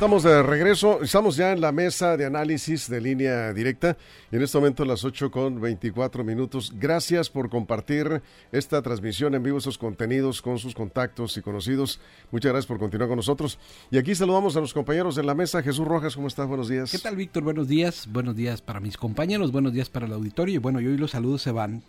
Estamos de regreso, estamos ya en la mesa de análisis de línea directa y en este momento las 8 con 24 minutos. Gracias por compartir esta transmisión en vivo, estos contenidos con sus contactos y conocidos. Muchas gracias por continuar con nosotros. Y aquí saludamos a los compañeros de la mesa. Jesús Rojas, ¿cómo estás? Buenos días. ¿Qué tal, Víctor? Buenos días. Buenos días para mis compañeros, buenos días para el auditorio. Y bueno, y hoy los saludos se van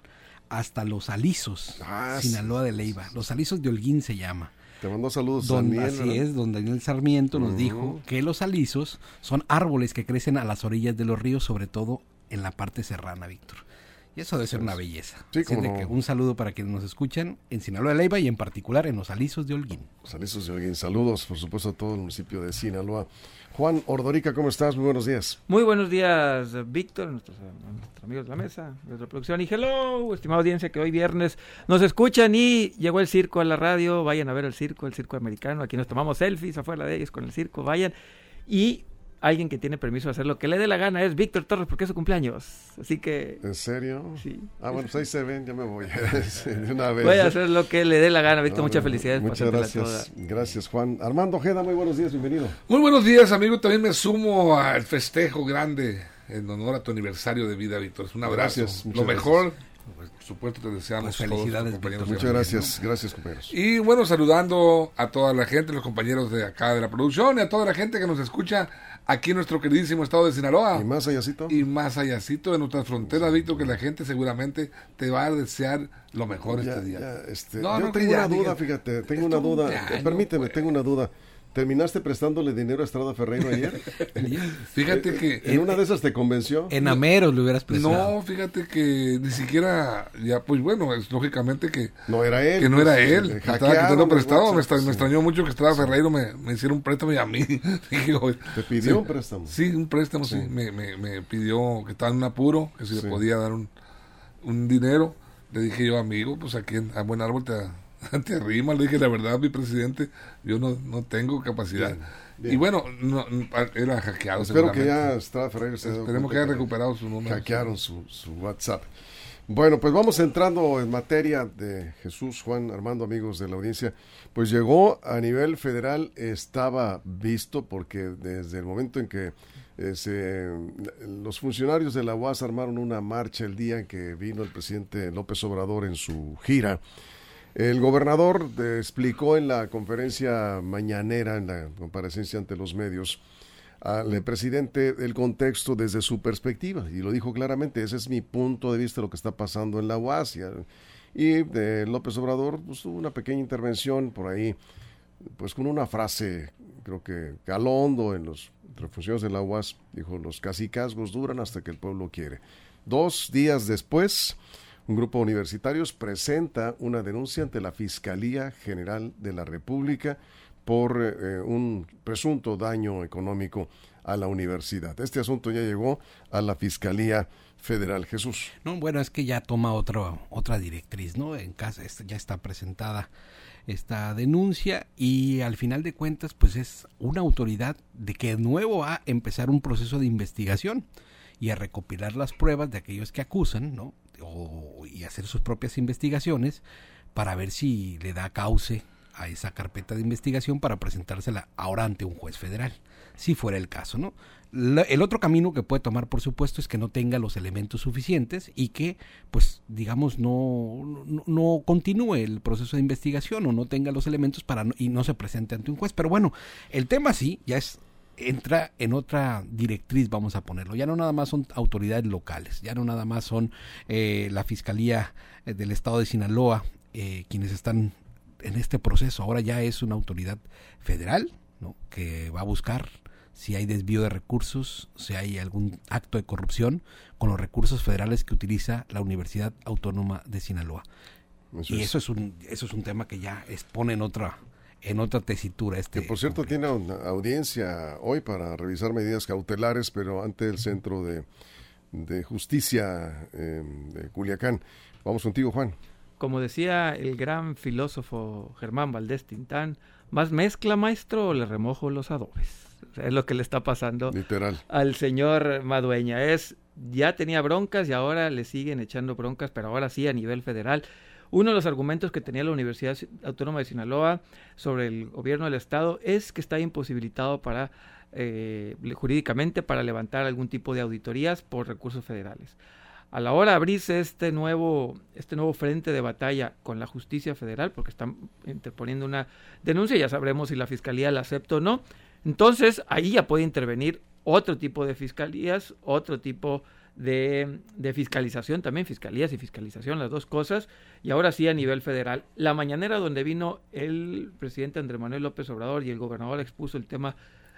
hasta Los Alisos, Ah, Sinaloa de Leiva. Los Alisos de Holguín se llama. Te mando saludos. Don, Daniel, así ¿verdad? es, don Daniel Sarmiento nos dijo que los alisos son árboles que crecen a las orillas de los ríos, sobre todo en la parte serrana, Víctor. Y eso debe ser una belleza. Sí, de no. que un saludo para quienes nos escuchan en Sinaloa de Leiva y en particular en los alisos de Holguín. Saludos de alguien. Saludos, por supuesto, a todo el municipio de Sinaloa. Juan Ordorica, ¿cómo estás? Muy buenos días. Muy buenos días, Víctor, nuestros, nuestros amigos de la mesa, de la producción. Y hello, estimada audiencia que hoy viernes nos escuchan y llegó el circo a la radio. Vayan a ver el circo, el circo americano. Aquí nos tomamos selfies afuera de ellos con el circo. Vayan. Y alguien que tiene permiso de hacer lo que le dé la gana es Víctor Torres porque es su cumpleaños. Así que ¿En serio? Sí. Ah, bueno, pues ahí se ven, ya me voy. De una vez. voy a hacer lo que le dé la gana, Víctor. No, Muchas no, felicidades. Muchas gracias. toda. Gracias, Juan. Armando Ojeda, muy buenos días, bienvenido. Muy buenos días, amigo. También me sumo al festejo grande en honor a tu aniversario de vida, Víctor. Un abrazo. Gracias, muchas Lo mejor, pues, por supuesto, te deseamos Pues, todos, felicidades, compañeros Muchas gracias, gracias, compañeros. Y bueno, saludando a toda la gente, los compañeros de acá de la producción y a toda la gente que nos escucha aquí en nuestro queridísimo estado de Sinaloa. ¿Y más allácito? Y más allácito de nuestras fronteras, Víctor, que la gente seguramente te va a desear lo mejor Ya, este día. ya, este, No, yo no, tengo una duda, diga. fíjate, tengo una duda. Permíteme, pues. tengo una duda. ¿Terminaste prestándole dinero a Estrada Ferreiro ayer? Fíjate que... ¿En una de esas te convenció? En Ameros le hubieras prestado. No, fíjate que ni siquiera, ya pues bueno, es lógicamente que, No era él. que no pues, era le él, que estaba hackearon quitando el prestado, me, sí. extrañó mucho que Estrada Ferreiro me, me hiciera un préstamo y a mí. Dije, oye, ¿Te pidió sí, un préstamo? Sí, un préstamo, sí, Me, me, me pidió que estaba en un apuro, que si Sí. le podía dar un, un dinero. Le dije yo, amigo, pues aquí en, a buen árbol te, te rima. Le dije, la verdad, mi presidente, yo no, no tengo capacidad. Bien, bien. Y bueno, no, era hackeado. Espero que ya. Estrada se Esperemos que haya recuperado su número. Hackearon su, su WhatsApp. Bueno, pues vamos entrando en materia de Jesús, Juan, Armando, amigos de la audiencia. Pues llegó a nivel federal, estaba visto, porque desde el momento en que eh, se, los funcionarios de la UAS armaron una marcha el día en que vino el presidente López Obrador en su gira, el gobernador explicó en la conferencia mañanera, en la comparecencia ante los medios, al presidente el contexto desde su perspectiva y lo dijo claramente, ese es mi punto de vista de lo que está pasando en la UAS. Y, eh, López Obrador pues, tuvo una pequeña intervención por ahí, pues con una frase, creo que Galondo en los funcionarios de la UAS, dijo, los cacicazgos duran hasta que el pueblo quiere. Dos días después, un grupo de universitarios presenta una denuncia ante la Fiscalía General de la República por eh, un presunto daño económico a la universidad. Este asunto ya llegó a la Fiscalía Federal. Jesús. No, bueno, es que ya toma otra otra directriz, ¿no? En casa ya está presentada esta denuncia y al final de cuentas, pues es una autoridad de que de nuevo va a empezar un proceso de investigación y a recopilar las pruebas de aquellos que acusan, ¿no? O- y hacer sus propias investigaciones para ver si le da cauce a esa carpeta de investigación para presentársela ahora ante un juez federal, si fuera el caso, ¿no? El otro camino que puede tomar, por supuesto, es que no tenga los elementos suficientes y que, pues, digamos, no, no, no continúe el proceso de investigación o no tenga los elementos para no- y no se presente ante un juez. Pero bueno, el tema sí ya es entra en otra directriz, vamos a ponerlo. Ya no nada más son autoridades locales, ya no nada más son eh, la Fiscalía eh, del Estado de Sinaloa eh, quienes están en este proceso. Ahora ya es una autoridad federal ¿no? que va a buscar si hay desvío de recursos, si hay algún acto de corrupción con los recursos federales que utiliza la Universidad Autónoma de Sinaloa. Eso y es. eso es un eso es un tema que ya expone en otra en otra tesitura este Que por cierto conflicto. tiene una audiencia hoy para revisar medidas cautelares, pero ante el Centro de, de Justicia eh, de Culiacán. Vamos contigo, Juan. Como decía el gran filósofo Germán Valdés Tintán, ¿Más mezcla, maestro, o le remojo los adobes? es lo que le está pasando Literal. al señor Madueña. Es, ya tenía broncas y ahora le siguen echando broncas, pero ahora sí a nivel federal. Uno de los argumentos que tenía la Universidad Autónoma de Sinaloa sobre el gobierno del Estado es que está imposibilitado para eh, jurídicamente para levantar algún tipo de auditorías por recursos federales. A la hora de abrirse este nuevo, este nuevo frente de batalla con la justicia federal, porque están interponiendo una denuncia, ya sabremos si la fiscalía la acepta o no, entonces ahí ya puede intervenir otro tipo de fiscalías, otro tipo de, de, fiscalización también, fiscalías y fiscalización, las dos cosas, y ahora sí a nivel federal. La mañanera donde vino el presidente Andrés Manuel López Obrador y el gobernador expuso el tema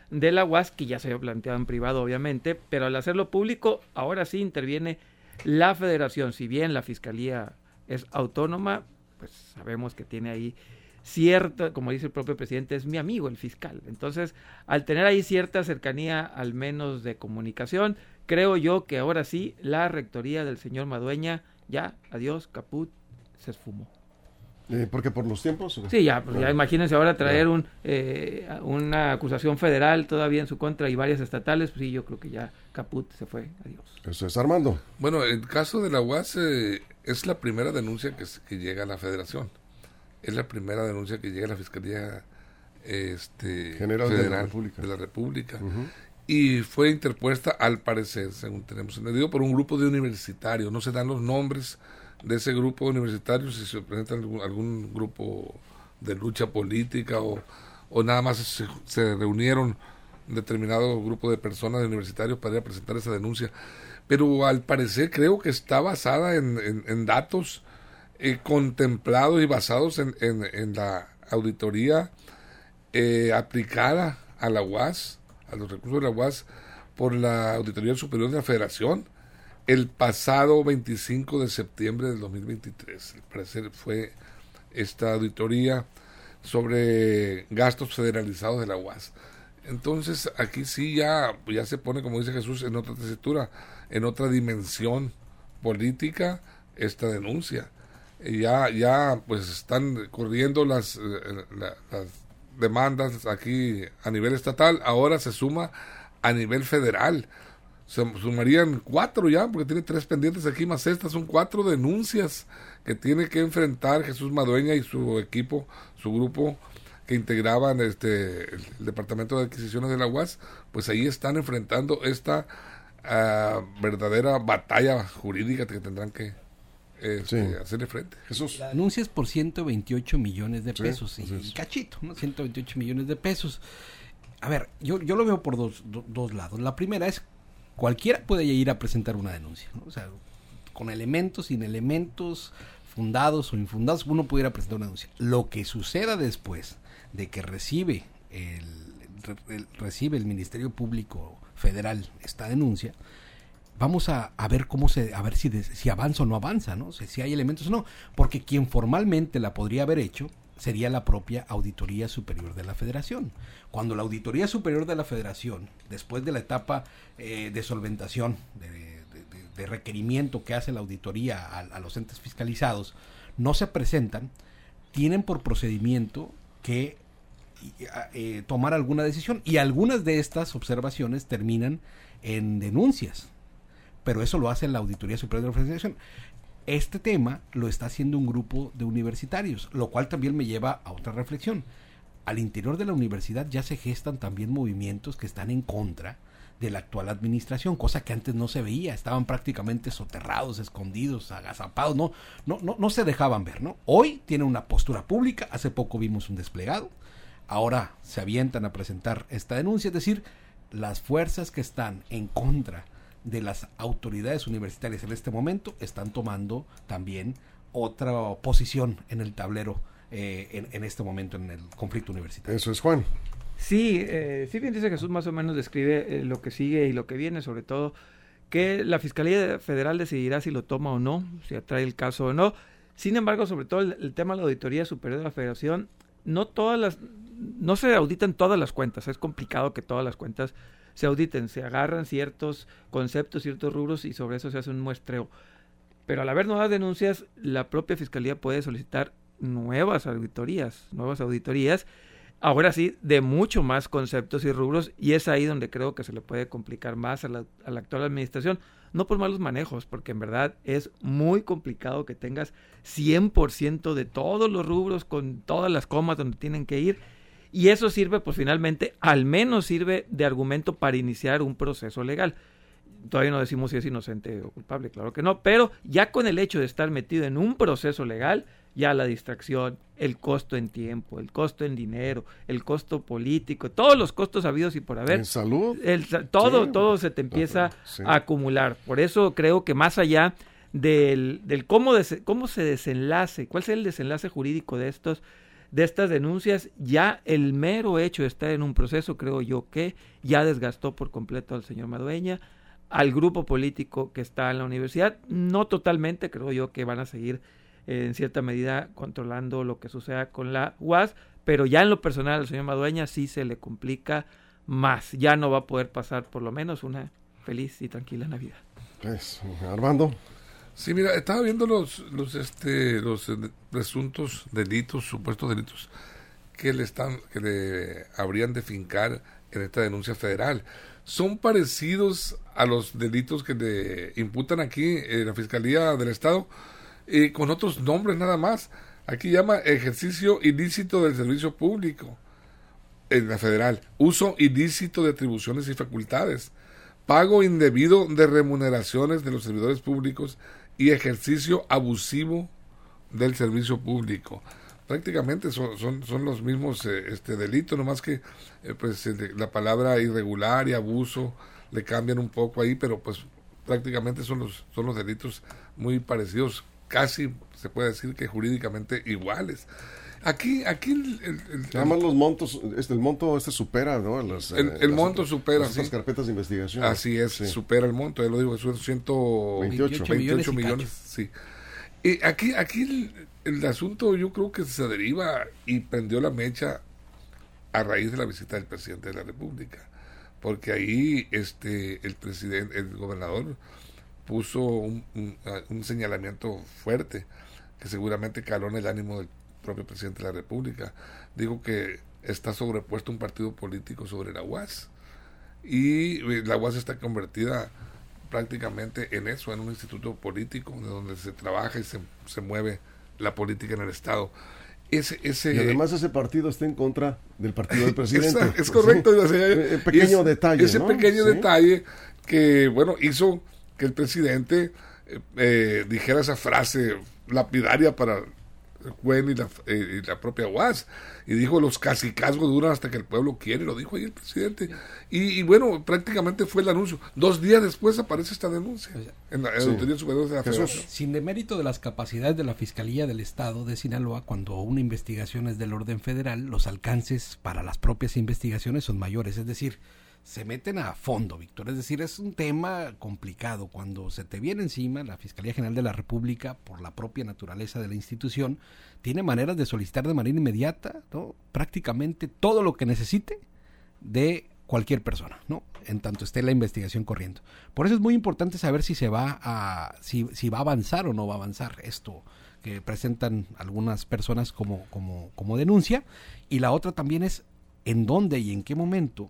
de la UAS, que ya se había planteado en privado obviamente, pero al hacerlo público, ahora sí interviene la federación. Si bien la fiscalía es autónoma, pues sabemos que tiene ahí cierta, como dice el propio presidente, es mi amigo el fiscal. Entonces, al tener ahí cierta cercanía, al menos de comunicación, creo yo que ahora sí la rectoría del señor Madueña, ya, adiós, caput, se esfumó. Eh, porque por los tiempos. Sí, ya, pues ya imagínense ahora traer un, eh, una acusación federal todavía en su contra y varias estatales, pues sí, yo creo que ya caput se fue, adiós. Eso es Armando. Bueno, el caso de la UAS eh, es la primera denuncia que, que llega a la federación es la primera denuncia que llega a la Fiscalía este, General Federal de la República. Y fue interpuesta, al parecer, según tenemos entendido, por un grupo de universitarios. No se dan los nombres de ese grupo de universitarios, si se presenta algún, grupo de lucha política o, o nada más se, se, reunieron un determinado grupo de personas de universitarios para ir a presentar esa denuncia. Pero al parecer creo que está basada en, en, en datos eh, contemplados y basados en, en, la auditoría eh, aplicada a la UAS, a los recursos de la UAS, por la Auditoría Superior de la Federación el pasado 25 de septiembre del 2023. Al parecer fue esta auditoría sobre gastos federalizados de la UAS. Entonces aquí sí ya, ya se pone, como dice Jesús, en otra tesitura, en otra dimensión política esta denuncia ya, ya pues están corriendo las, eh, las demandas aquí a nivel estatal, ahora se suma a nivel federal. Se sumarían cuatro ya, porque tiene tres pendientes aquí, más estas son cuatro denuncias que tiene que enfrentar Jesús Madueña y su equipo, su grupo que integraban este el, departamento de adquisiciones de la UAS, pues ahí están enfrentando esta uh, verdadera batalla jurídica que tendrán que, este, hacerle frente. Jesús. La denuncia es por 128 millones de pesos y, cachito, ¿no? 128 millones de pesos. A ver, yo, yo lo veo por dos, dos lados. La primera es, cualquiera puede ir a presentar una denuncia, ¿no? O sea, con elementos, sin elementos, fundados o infundados, uno puede ir a presentar una denuncia. Lo que suceda después de que recibe el, el recibe el Ministerio Público Federal esta denuncia, vamos a, a, ver cómo se, a ver si, de, si avanza o no avanza, ¿no? Si, si, hay elementos o no, porque quien formalmente la podría haber hecho sería la propia Auditoría Superior de la Federación. Cuando la Auditoría Superior de la Federación, después de la etapa eh, de solventación, de, requerimiento que hace la auditoría a, a los entes fiscalizados, no se presentan, tienen por procedimiento que eh, tomar alguna decisión y algunas de estas observaciones terminan en denuncias pero eso lo hace la Auditoría Superior de la Federación. Este tema lo está haciendo un grupo de universitarios, lo cual también me lleva a otra reflexión. Al interior de la universidad ya se gestan también movimientos que están en contra de la actual administración, cosa que antes no se veía, estaban prácticamente soterrados, escondidos, agazapados, no, no, no, no se dejaban ver, ¿no? Hoy tiene una postura pública, hace poco vimos un desplegado, ahora se avientan a presentar esta denuncia, es decir, las fuerzas que están en contra de las autoridades universitarias en este momento están tomando también otra posición en el tablero eh, en, en, este momento en el conflicto universitario. Eso es Juan. Sí, eh, sí bien dice Jesús más o menos describe eh, lo que sigue y lo que viene, sobre todo que la Fiscalía Federal decidirá si lo toma o no, si atrae el caso o no. Sin embargo, sobre todo el, el tema de la Auditoría Superior de la Federación, no todas las, no se auditan todas las cuentas, es complicado que todas las cuentas se auditen, se agarran ciertos conceptos, ciertos rubros y sobre eso se hace un muestreo. Pero al haber nuevas denuncias, la propia Fiscalía puede solicitar nuevas auditorías, nuevas auditorías ahora sí, de mucho más conceptos y rubros, y es ahí donde creo que se le puede complicar más a la, a la actual administración, no por malos manejos, porque en verdad es muy complicado que tengas 100% de todos los rubros con todas las comas donde tienen que ir, y eso sirve, pues finalmente, al menos sirve de argumento para iniciar un proceso legal. Todavía no decimos si es inocente o culpable, claro que no, pero ya con el hecho de estar metido en un proceso legal, ya la distracción, el costo en tiempo, el costo en dinero, el costo político, todos los costos habidos y por haber. En salud. El, todo, Sí. todo se te empieza Sí. a acumular. Por eso creo que más allá del, del cómo, des- cómo se desenlace, cuál es el desenlace jurídico de estos de estas denuncias, ya el mero hecho de estar en un proceso, creo yo que ya desgastó por completo al señor Madueña, al grupo político que está en la universidad, no totalmente, creo yo que van a seguir eh, en cierta medida controlando lo que suceda con la UAS, pero ya en lo personal al señor Madueña sí se le complica más, ya no va a poder pasar por lo menos una feliz y tranquila Navidad. Pues, Armando. Sí, mira, estaba viendo los, los, este, los presuntos delitos, supuestos delitos que le están, que le habrían de fincar en esta denuncia federal. Son parecidos a los delitos que le imputan aquí en la Fiscalía del Estado, eh, con otros nombres nada más. Aquí llama ejercicio ilícito del servicio público en la federal, uso ilícito de atribuciones y facultades, pago indebido de remuneraciones de los servidores públicos y ejercicio abusivo del servicio público. Prácticamente son, son, son los mismos eh, este delitos, nomás que eh, pues la palabra irregular y abuso le cambian un poco ahí, pero pues prácticamente son los, son los delitos muy parecidos, casi se puede decir que jurídicamente iguales. Aquí, aquí el- el- el- Además los montos, este, el monto este supera, ¿no? Las, El- eh, el las- monto supera, las sí. carpetas de investigación. Así es, Sí. supera el monto, ya lo digo, son 128 28 millones y millones, sí. Y aquí, aquí el, el asunto yo creo que se deriva y prendió la mecha a raíz de la visita del presidente de la República, porque ahí este el presidente, el gobernador puso un, un- un señalamiento fuerte que seguramente caló en el ánimo del propio presidente de la República. Digo que está sobrepuesto un partido político sobre la UAS y eh, la UAS está convertida prácticamente en eso, en un instituto político de donde se trabaja y se, se mueve la política en el Estado. Ese, ese, Y además ese partido está en contra del partido del presidente. Esa- es correcto. Sí. o sea, Eh, pequeño es- detalle. Ese ¿no? pequeño Sí. detalle que, bueno, hizo que el presidente eh, eh, dijera esa frase lapidaria para Gwen y la, eh, y la propia UAS. Y dijo, los casicazgos duran hasta que el pueblo quiere, lo dijo ahí el presidente. Y, y bueno, prácticamente fue el anuncio. Dos días después aparece esta denuncia en la, en Sí. la Superior de la Jesús. Sin demérito de las capacidades de la Fiscalía del Estado de Sinaloa, cuando una investigación es del orden federal, los alcances para las propias investigaciones son mayores. Es decir, se meten a fondo, Víctor. Es decir, es un tema complicado. Cuando se te viene encima, la Fiscalía General de la República, por la propia naturaleza de la institución, tiene maneras de solicitar de manera inmediata ¿no? prácticamente todo lo que necesite de cualquier persona, ¿no? En tanto esté la investigación corriendo. Por eso es muy importante saber si se va a, si, si va a avanzar o no va a avanzar esto que presentan algunas personas como, como, como denuncia. Y la otra también es en dónde y en qué momento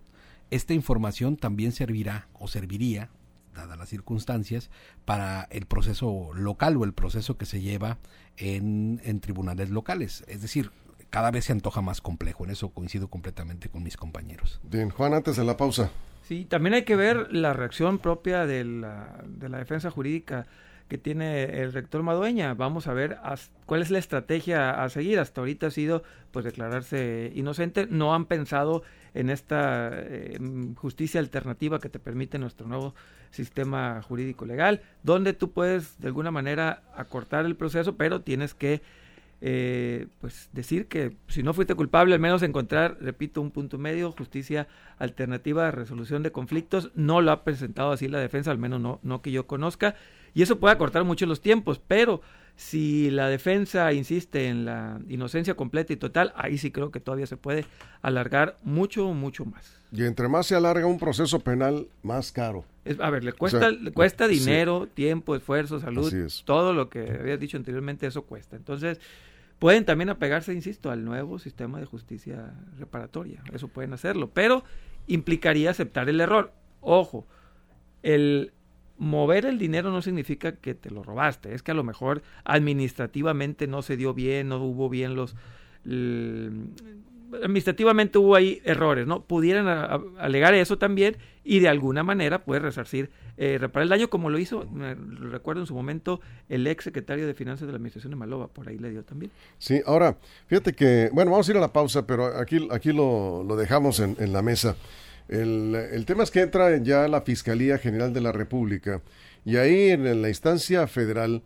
esta información también servirá o serviría, dadas las circunstancias, para el proceso local o el proceso que se lleva en, en tribunales locales. Es decir, cada vez se antoja más complejo. En eso coincido completamente con mis compañeros. Bien, Juan, antes de la pausa. Sí, también hay que ver la reacción propia de la, de la defensa jurídica que tiene el rector Madueña. Vamos a ver cuál es la estrategia a seguir. Hasta ahorita ha sido pues declararse inocente. No han pensado en esta eh, justicia alternativa que te permite nuestro nuevo sistema jurídico legal, donde tú puedes de alguna manera acortar el proceso, pero tienes que eh, pues decir que si no fuiste culpable, al menos encontrar, repito, un punto medio, justicia alternativa resolución de conflictos. No lo ha presentado así la defensa, al menos no, no que yo conozca. Y eso puede acortar mucho los tiempos, pero si la defensa insiste en la inocencia completa y total, ahí sí creo que todavía se puede alargar mucho, mucho más. Y entre más se alarga un proceso penal, más caro. Es- a ver, le cuesta, sea, le cuesta sí. dinero, tiempo, esfuerzo, salud, es. todo lo que habías dicho anteriormente, eso cuesta. Entonces, Pueden también apegarse, insisto, al nuevo sistema de justicia reparatoria. Eso pueden hacerlo, pero implicaría aceptar el error. Ojo, el mover el dinero no significa que te lo robaste, es que a lo mejor administrativamente no se dio bien, no hubo bien los administrativamente hubo ahí errores, ¿no? Pudieran alegar eso también y de alguna manera puede resarcir, eh, reparar el daño como lo hizo, me recuerdo en su momento, el ex secretario de Finanzas de la Administración de Malova, por ahí le dio también. Sí, ahora, fíjate que, bueno, vamos a ir a la pausa, pero aquí, aquí lo, dejamos en, la mesa. El, el tema es que entra ya la Fiscalía General de la República y ahí en la instancia federal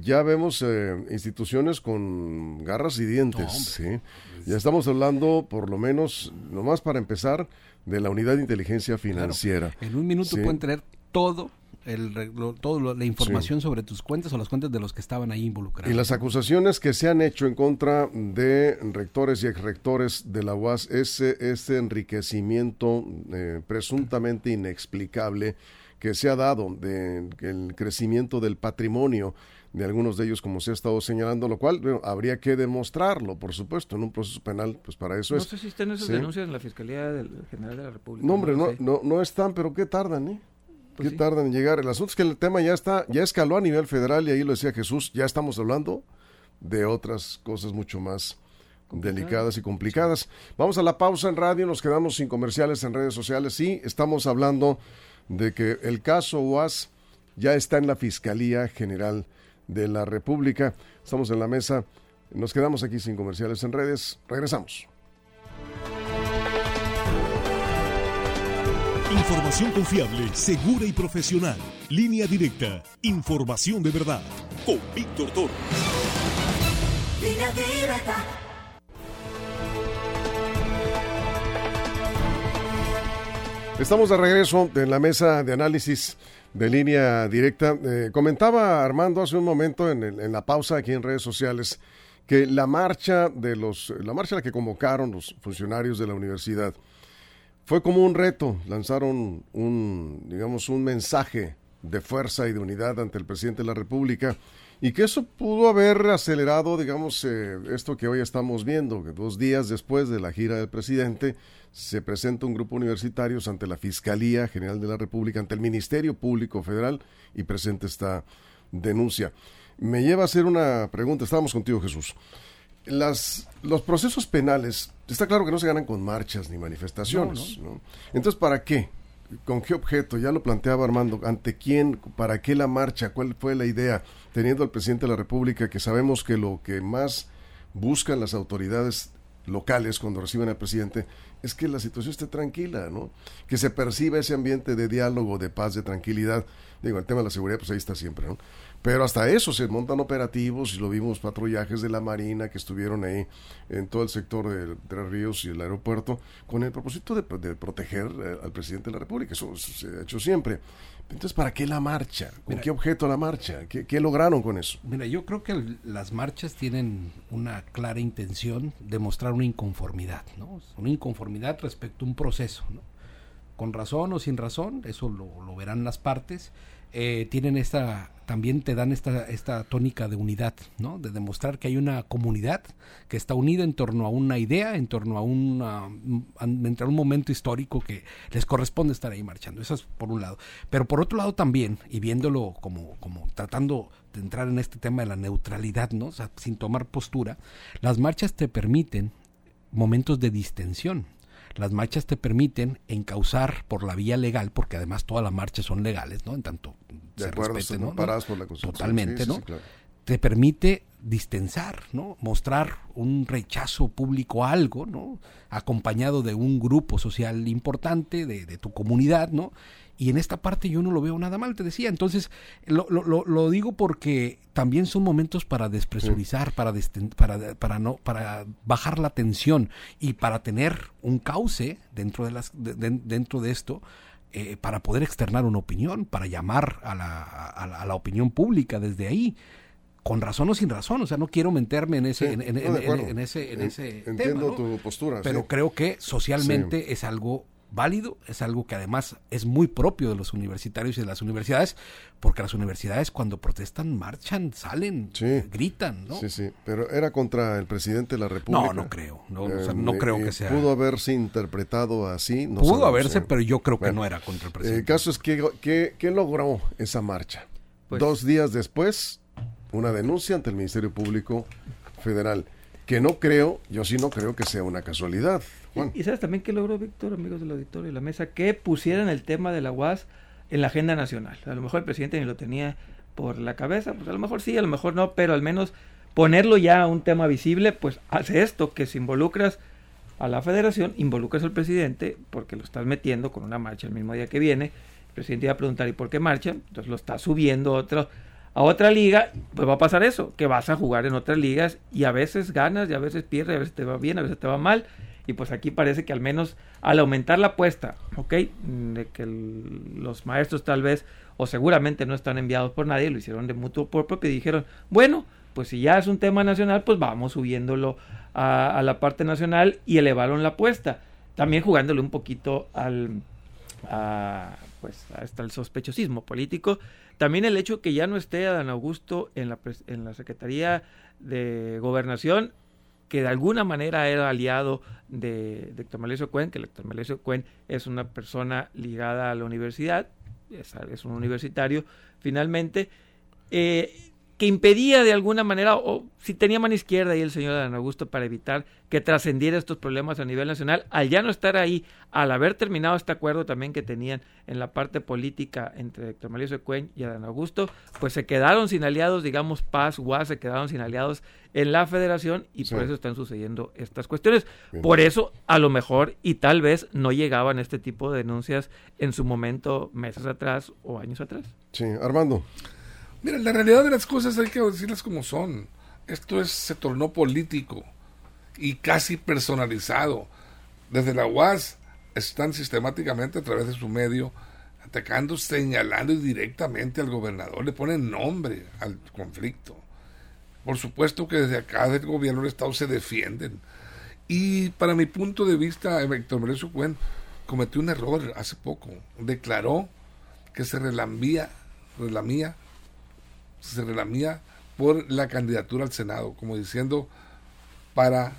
ya vemos eh, instituciones con garras y dientes. ¿sí? Ya estamos hablando, por lo menos, nomás para empezar, de la unidad de inteligencia financiera. En un minuto pueden tener todo el, toda la información sobre tus cuentas o las cuentas de los que estaban ahí involucrados. Y las acusaciones que se han hecho en contra de rectores y exrectores de la UAS, ese, ese enriquecimiento eh, presuntamente inexplicable que se ha dado del crecimiento del patrimonio de algunos de ellos, como se ha estado señalando, lo cual habría que demostrarlo, por supuesto, en un proceso penal, pues para eso es. No sé si están esas denuncias en la Fiscalía General de la República. No, hombre, no, no, no, están, pero ¿qué tardan, eh? Pues ¿Qué tardan en llegar? El asunto es que el tema ya está, ya escaló a nivel federal y ahí lo decía Jesús, ya estamos hablando de otras cosas mucho más delicadas y complicadas. Vamos a la pausa en radio, nos quedamos sin comerciales en redes sociales. Sí, estamos hablando de que el caso UAS ya está en la Fiscalía General de la República. Estamos en la mesa. Nos quedamos aquí sin comerciales en redes. Regresamos. Información confiable, segura y profesional. Línea directa. Información de verdad. Con Víctor Toro. Línea directa. Estamos de regreso en la mesa de análisis de línea directa. Eh, comentaba Armando hace un momento en, en, la pausa aquí en redes sociales que la marcha de los, la marcha a la que convocaron los funcionarios de la universidad fue como un reto. Lanzaron un, digamos, un mensaje de fuerza y de unidad ante el presidente de la República y que eso pudo haber acelerado, digamos, eh, esto que hoy estamos viendo, que dos días después de la gira del presidente se presenta un grupo universitario ante la Fiscalía General de la República, ante el Ministerio Público Federal y presenta esta denuncia. Me lleva a hacer una pregunta, estábamos contigo Jesús. Las, los procesos penales, está claro que no se ganan con marchas ni manifestaciones. ¿no? Entonces, ¿para qué? ¿Con qué objeto? Ya lo planteaba Armando. ¿Ante quién? ¿Para qué la marcha? ¿Cuál fue la idea? Teniendo al presidente de la República que sabemos que lo que más buscan las autoridades locales cuando reciben al presidente es que la situación esté tranquila, ¿no? Que se perciba ese ambiente de diálogo, de paz, de tranquilidad. Digo, el tema de la seguridad, pues ahí está siempre, ¿no? Pero hasta eso se montan operativos y lo vimos patrullajes de la Marina que estuvieron ahí en todo el sector de Tres Ríos y el aeropuerto con el propósito de, proteger eh, al presidente de la República. Eso, se ha hecho siempre. Entonces, ¿para qué la marcha? ¿Con qué objeto la marcha? ¿Qué, ¿Qué, lograron con eso? Mira, yo creo que las marchas tienen una clara intención de mostrar una inconformidad, ¿no? Una inconformidad respecto a un proceso, ¿no? Con razón o sin razón, eso lo, lo verán las partes eh, tienen esta, también te dan esta, esta tónica de unidad, ¿no? De demostrar que hay una comunidad que está unida en torno a una idea, en torno a, una, a un momento histórico que les corresponde estar ahí marchando. Eso es por un lado. Pero por otro lado también, y viéndolo como, como tratando de entrar en este tema de la neutralidad, ¿no? Sin tomar postura, las marchas te permiten momentos de distensión las marchas te permiten encauzar por la vía legal, porque además todas las marchas son legales, ¿no? En tanto de se acuerdo, respete, ¿no? Por la Totalmente, ¿no? Te permite distensar, ¿no? Mostrar un rechazo público a algo, ¿no? Acompañado de un grupo social importante, de, de tu comunidad, ¿no? Y en esta parte yo no lo veo nada mal, te decía. Entonces, lo, lo, lo digo porque también son momentos para despresurizar, para, para, para, no, para bajar la tensión y para tener un cauce dentro de, las, dentro de esto. Eh, para poder externar una opinión, para llamar a la, a la, opinión pública desde ahí con razón o sin razón, o sea, no quiero meterme en ese, en, ese, en ese Entiendo tu postura. Pero creo que socialmente es algo válido, es algo que además es muy propio de los universitarios y de las universidades, porque las universidades cuando protestan marchan, salen, gritan, ¿no? Sí, sí, pero era contra el presidente de la República. No, no creo, no, no eh, creo que sea. Pudo haberse interpretado así. No pudo haberse, pero yo creo que no era contra el presidente. El caso es que, ¿qué logró esa marcha? Pues Dos días después, una denuncia ante el Ministerio Público Federal que no creo, yo sí no creo que sea una casualidad. ¿Y sabes también qué logró Víctor, amigos del auditorio y la mesa? Que pusieran el tema de la UAS en la agenda nacional. A lo mejor el presidente ni lo tenía por la cabeza, pues a lo mejor sí, a lo mejor no, pero al menos ponerlo ya a un tema visible, pues hace esto, que si involucras a la federación, involucras al presidente, porque lo estás metiendo con una marcha el mismo día que viene, el presidente iba a preguntar, ¿y por qué marcha? Entonces lo está subiendo otro a otra liga, pues va a pasar eso, que vas a jugar en otras ligas y a veces ganas y a veces pierdes, a veces te va bien, a veces te va mal. Y pues aquí parece que al menos al aumentar la apuesta, ¿ok? De que los maestros tal vez o seguramente no están enviados por nadie, lo hicieron de mutuo por propio y dijeron, bueno, pues si ya es un tema nacional, pues vamos subiéndolo a, a la parte nacional y elevaron la apuesta. También jugándole un poquito al, a, pues hasta el sospechosismo político. También el hecho que ya no esté Adán Augusto en la, en la Secretaría de Gobernación, que de alguna manera era aliado de, Héctor Malesio Cuen, que Héctor Malesio Cuen es una persona ligada a la universidad, es, es un universitario, finalmente. Eh, que impedía de alguna manera, o si tenía mano izquierda ahí el señor Adán Augusto para evitar que trascendiera estos problemas a nivel nacional, al ya no estar ahí, al haber terminado este acuerdo también que tenían en la parte política entre Héctor Mauricio Cuen y Adán Augusto, pues se quedaron sin aliados, digamos, Paz, UAS, se quedaron sin aliados en la federación y por eso están sucediendo estas cuestiones. Por eso, a lo mejor y tal vez no llegaban este tipo de denuncias en su momento, meses atrás o años atrás. Sí, Armando. Mira, la realidad de las cosas hay que decirlas como son. Esto es, se tornó político y casi personalizado. Desde la UAS están sistemáticamente a través de su medio atacando, señalando directamente al gobernador, le ponen nombre al conflicto. Por supuesto que desde acá del gobierno del Estado se defienden. Y para mi punto de vista, Héctor Merecio Cuen cometió un error hace poco. Declaró que se relambía, relamía se relamía por la candidatura al Senado, como diciendo para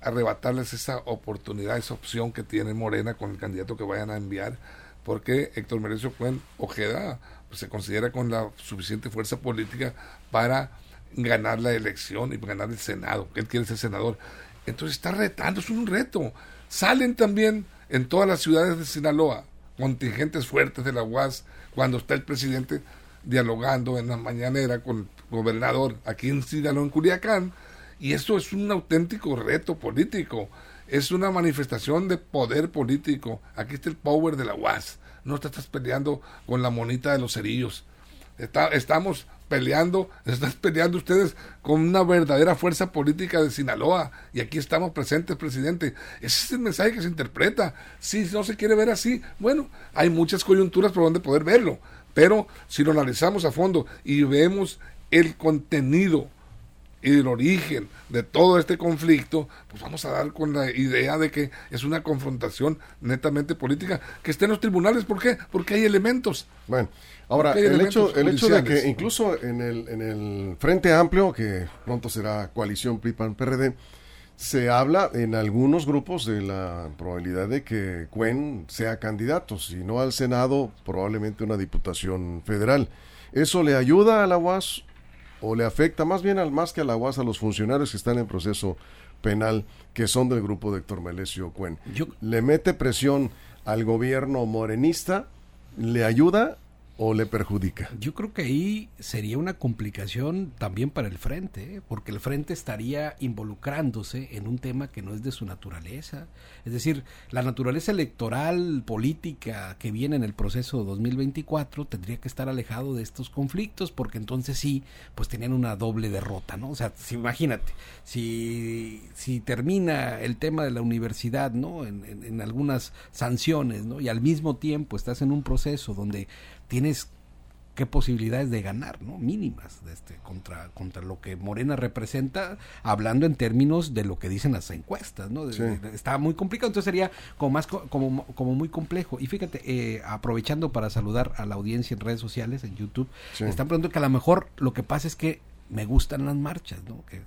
arrebatarles esa oportunidad, esa opción que tiene Morena con el candidato que vayan a enviar, porque Héctor Merecio Cuen Ojeda pues, se considera con la suficiente fuerza política para ganar la elección y ganar el Senado, que él quiere ser senador. Entonces está retando, es un reto. Salen también en todas las ciudades de Sinaloa contingentes fuertes de la UAS cuando está el presidente dialogando en la mañanera con el gobernador aquí en Sinaloa, en Culiacán, y esto es un auténtico reto político, es una manifestación de poder político. Aquí está el power de la UAS, no te estás peleando con la monita de los cerillos. estamos peleando, están peleando ustedes con una verdadera fuerza política de Sinaloa y aquí estamos presentes, presidente. Ese es el mensaje que se interpreta. Si no se quiere ver así, bueno, hay muchas coyunturas por donde poder verlo, pero si lo analizamos a fondo y vemos el contenido y el origen de todo este conflicto, pues vamos a dar con la idea de que es una confrontación netamente política que esté en los tribunales. ¿Por qué? Porque hay elementos. Bueno, ahora, el hecho, el hecho de que incluso en el, en el Frente Amplio, que pronto será coalición PRI-PAN-PRD, se habla en algunos grupos de la probabilidad de que Cuen sea candidato, si no al Senado, probablemente una diputación federal. ¿Eso le ayuda a la UAS o le afecta más bien al más que a la UAS a los funcionarios que están en proceso penal que son del grupo de Héctor Melesio Cuen? ¿Le mete presión al gobierno morenista? ¿Le ayuda o le perjudica? Yo creo que ahí sería una complicación también para el frente, ¿eh? porque el frente estaría involucrándose en un tema que no es de su naturaleza. Es decir, la naturaleza electoral, política que viene en el proceso 2024 tendría que estar alejado de estos conflictos, porque entonces sí, pues tenían una doble derrota, ¿no? O sea, imagínate, si, si termina el tema de la universidad, ¿no? En, en algunas sanciones, ¿no? Y al mismo tiempo estás en un proceso donde tienes qué posibilidades de ganar, ¿no? Mínimas este, contra, contra lo que Morena representa, hablando en términos de lo que dicen las encuestas, ¿no? está muy complicado, entonces sería como más como, como muy complejo. Y fíjate, eh, aprovechando para saludar a la audiencia en redes sociales, en YouTube, están preguntando que a lo mejor lo que pasa es que me gustan las marchas, ¿no? Que,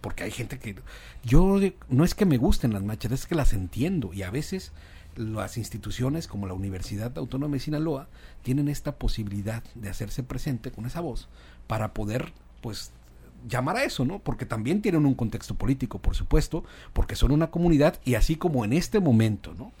porque hay gente que yo no es que me gusten las marchas, es que las entiendo y a veces las instituciones como la Universidad Autónoma de Sinaloa tienen esta posibilidad de hacerse presente con esa voz para poder pues llamar a eso, ¿no? Porque también tienen un contexto político, por supuesto, porque son una comunidad y así como en este momento, ¿no?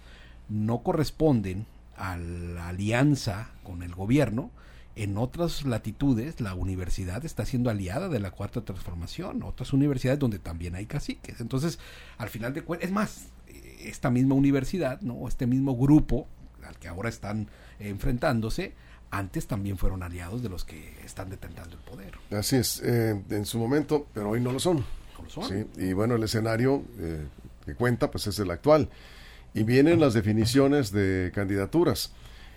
No corresponden a la alianza con el gobierno, en otras latitudes la universidad está siendo aliada de la cuarta transformación, otras universidades donde también hay caciques. Entonces, al final de cuentas, es más, esta misma universidad, ¿no? este mismo grupo al que ahora están enfrentándose, antes también fueron aliados de los que están detentando el poder. Así es, eh, en su momento, pero hoy no lo son. y bueno, el escenario eh, que cuenta pues es el actual. Y vienen las definiciones de candidaturas.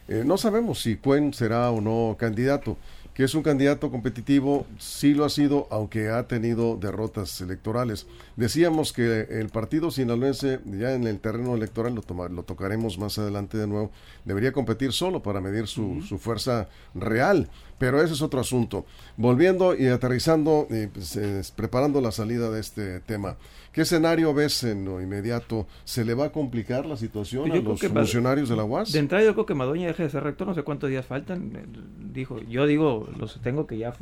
Eh, no sabemos si Cuen será o no candidato que es un candidato competitivo, sí lo ha sido, aunque ha tenido derrotas electorales. Decíamos que el partido sinaloense, ya en el terreno electoral, lo, lo tocaremos más adelante de nuevo, debería competir solo para medir su, su fuerza real, pero ese es otro asunto. Volviendo y aterrizando, y pues, preparando la salida de este tema. ¿Qué escenario ves en lo inmediato? ¿Se le va a complicar la situación a los funcionarios de la UAS? De entrada yo creo que Madoña deje de ser rector, no sé cuántos días faltan. Dijo, yo digo, los tengo que ya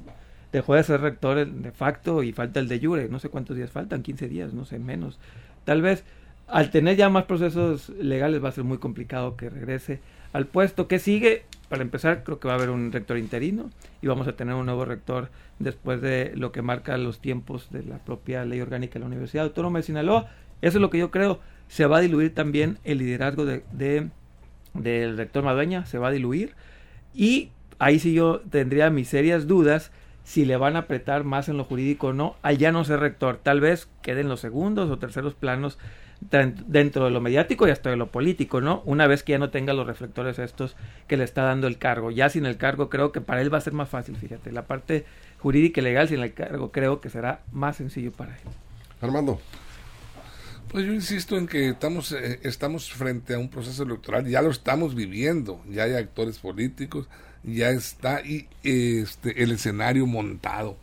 dejó de ser rector de facto y falta el de jure, no sé cuántos días faltan, 15 días, no sé, menos. Tal vez al tener ya más procesos legales va a ser muy complicado que regrese al puesto. ¿Qué sigue? Para empezar, creo que va a haber un rector interino y vamos a tener un nuevo rector después de lo que marca los tiempos de la propia ley orgánica de la Universidad Autónoma de Sinaloa. Eso es lo que yo creo. Se va a diluir también el liderazgo de, del rector Madueña, se va a diluir. Y ahí sí yo tendría mis serias dudas si le van a apretar más en lo jurídico o no, al ya no ser rector. Tal vez queden los segundos o terceros planos dentro de lo mediático y hasta de lo político, ¿no? Una vez que ya no tenga los reflectores estos que le está dando el cargo. Ya sin el cargo creo que para él va a ser más fácil, fíjate. La parte jurídica y legal sin el cargo creo que será más sencillo para él. Armando. Pues yo insisto en que estamos, eh, estamos frente a un proceso electoral, ya lo estamos viviendo, ya hay actores políticos, ya está y, este, el escenario montado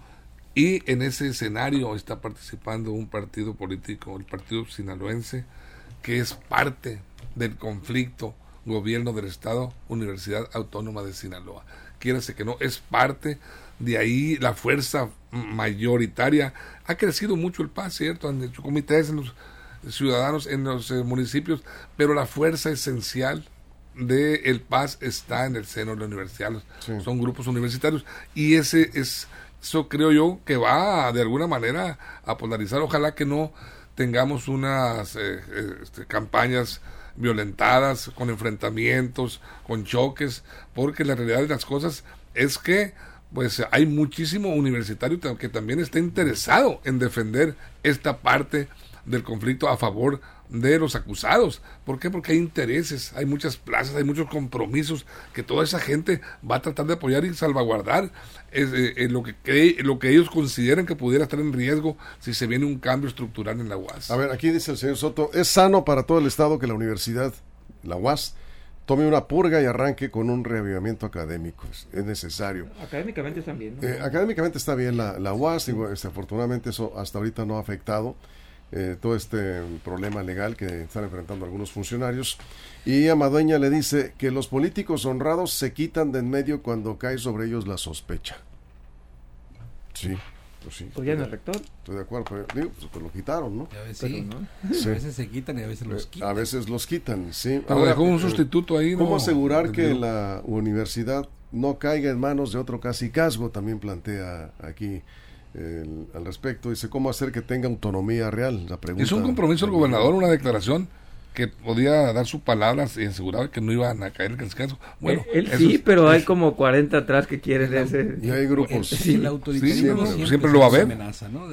y en ese escenario está participando un partido político, el Partido Sinaloense, que es parte del conflicto gobierno del Estado, Universidad Autónoma de Sinaloa. Quiérase que no, es parte de ahí la fuerza mayoritaria. Ha crecido mucho el PAS, ¿cierto? Han hecho comités en los ciudadanos, en los eh, municipios, pero la fuerza esencial de el PAS está en el seno de la universidad. Son grupos universitarios y ese es eso creo yo que va de alguna manera a polarizar. Ojalá que no tengamos unas eh, eh, este, campañas violentadas, con enfrentamientos, con choques, porque la realidad de las cosas es que pues hay muchísimo universitario que también está interesado en defender esta parte del conflicto a favor de los acusados. ¿Por qué? Porque hay intereses, hay muchas plazas, hay muchos compromisos que toda esa gente va a tratar de apoyar y salvaguardar es, eh, lo, que lo que ellos consideran que pudiera estar en riesgo si se viene un cambio estructural en la UAS. A ver, aquí dice el señor Soto, es sano para todo el Estado que la universidad, la UAS, tome una purga y arranque con un reavivamiento académico. Es, necesario. Académicamente está bien. Eh, académicamente está bien la, la UAS, y, desafortunadamente eso hasta ahorita no ha afectado. Eh, todo este problema legal que están enfrentando algunos funcionarios. Y Amadueña le dice que los políticos honrados se quitan de en medio cuando cae sobre ellos la sospecha. Sí. Pues sí, pues ya el rector. Estoy de acuerdo, pero, digo, pues, pues lo quitaron, ¿no? A veces, sí. A veces se quitan y a veces los quitan. A veces los quitan, sí. Ahora, un sustituto ahí, ¿Cómo asegurar que la universidad no caiga en manos de otro casicazgo? También plantea aquí al respecto. Dice, ¿cómo hacer que tenga autonomía real? La pregunta, es un compromiso del gobernador, una declaración que podía dar su palabra y asegurar que no iban a caer el descanso. Bueno, eh, él, sí, pero hay como 40 atrás que quieren ese. Y hay grupos. Sí, la siempre, lo va a ver.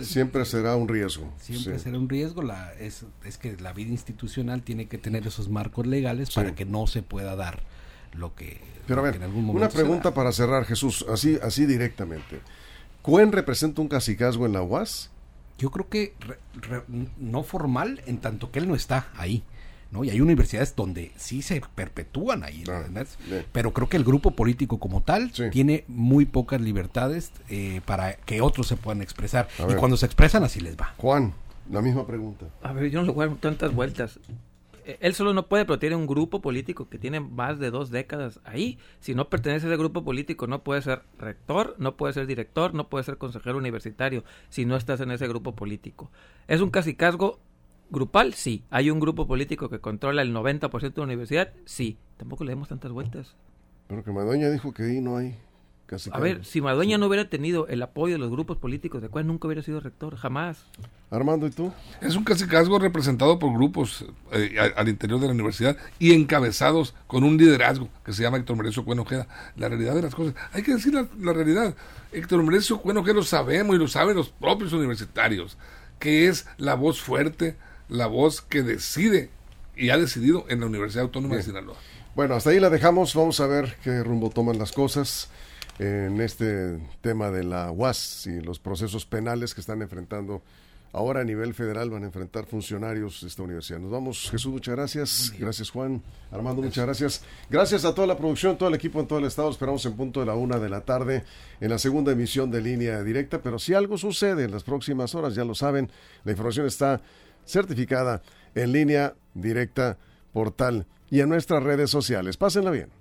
siempre será un riesgo. Siempre será un riesgo. La, es, es que la vida institucional tiene que tener esos marcos legales para que no se pueda dar lo que, Pero a ver, una pregunta para cerrar, Jesús, así, así directamente. ¿Cuen representa un casicazgo en la UAS? Yo creo que no formal en tanto que él no está ahí. ¿no? Y hay universidades donde sí se perpetúan ahí, ah, pero creo que el grupo político como tal tiene muy pocas libertades eh, para que otros se puedan expresar. y cuando se expresan así les va. Juan, la misma pregunta. A ver, yo no le voy a dar tantas vueltas. Eh, él solo no puede, pero tiene un grupo político que tiene más de dos décadas ahí. Si no pertenece a ese grupo político, no puede ser rector, no puede ser director, no puede ser consejero universitario si no estás en ese grupo político. Es un casicazgo grupal, sí. Hay un grupo político que controla el 90% de la universidad, sí. Tampoco le demos tantas vueltas. Pero que Madueña dijo que ahí no hay. Casi a ver, si Madueña no hubiera tenido el apoyo de los grupos políticos, ¿de cuál nunca hubiera sido rector? Jamás. Armando, ¿y tú? Es un casicazgo representado por grupos eh, al, interior de la universidad y encabezados con un liderazgo que se llama Héctor Merecio Cuenojeda. La realidad de las cosas. Hay que decir la, realidad. Héctor Merecio Cuenojeda lo sabemos y lo saben los propios universitarios, que es la voz fuerte, la voz que decide y ha decidido en la Universidad Autónoma de Sinaloa. Bueno, hasta ahí la dejamos. Vamos a ver qué rumbo toman las cosas en este tema de la UAS y los procesos penales que están enfrentando ahora a nivel federal van a enfrentar funcionarios de esta universidad. Nos vamos, Jesús, muchas gracias. Gracias, Juan. Armando, muchas gracias. Gracias a toda la producción, todo el equipo en todo el estado. Esperamos en punto de la una de la tarde en la segunda emisión de línea directa. Pero si algo sucede en las próximas horas, ya lo saben, la información está certificada en línea directa, portal y en nuestras redes sociales. Pásenla bien.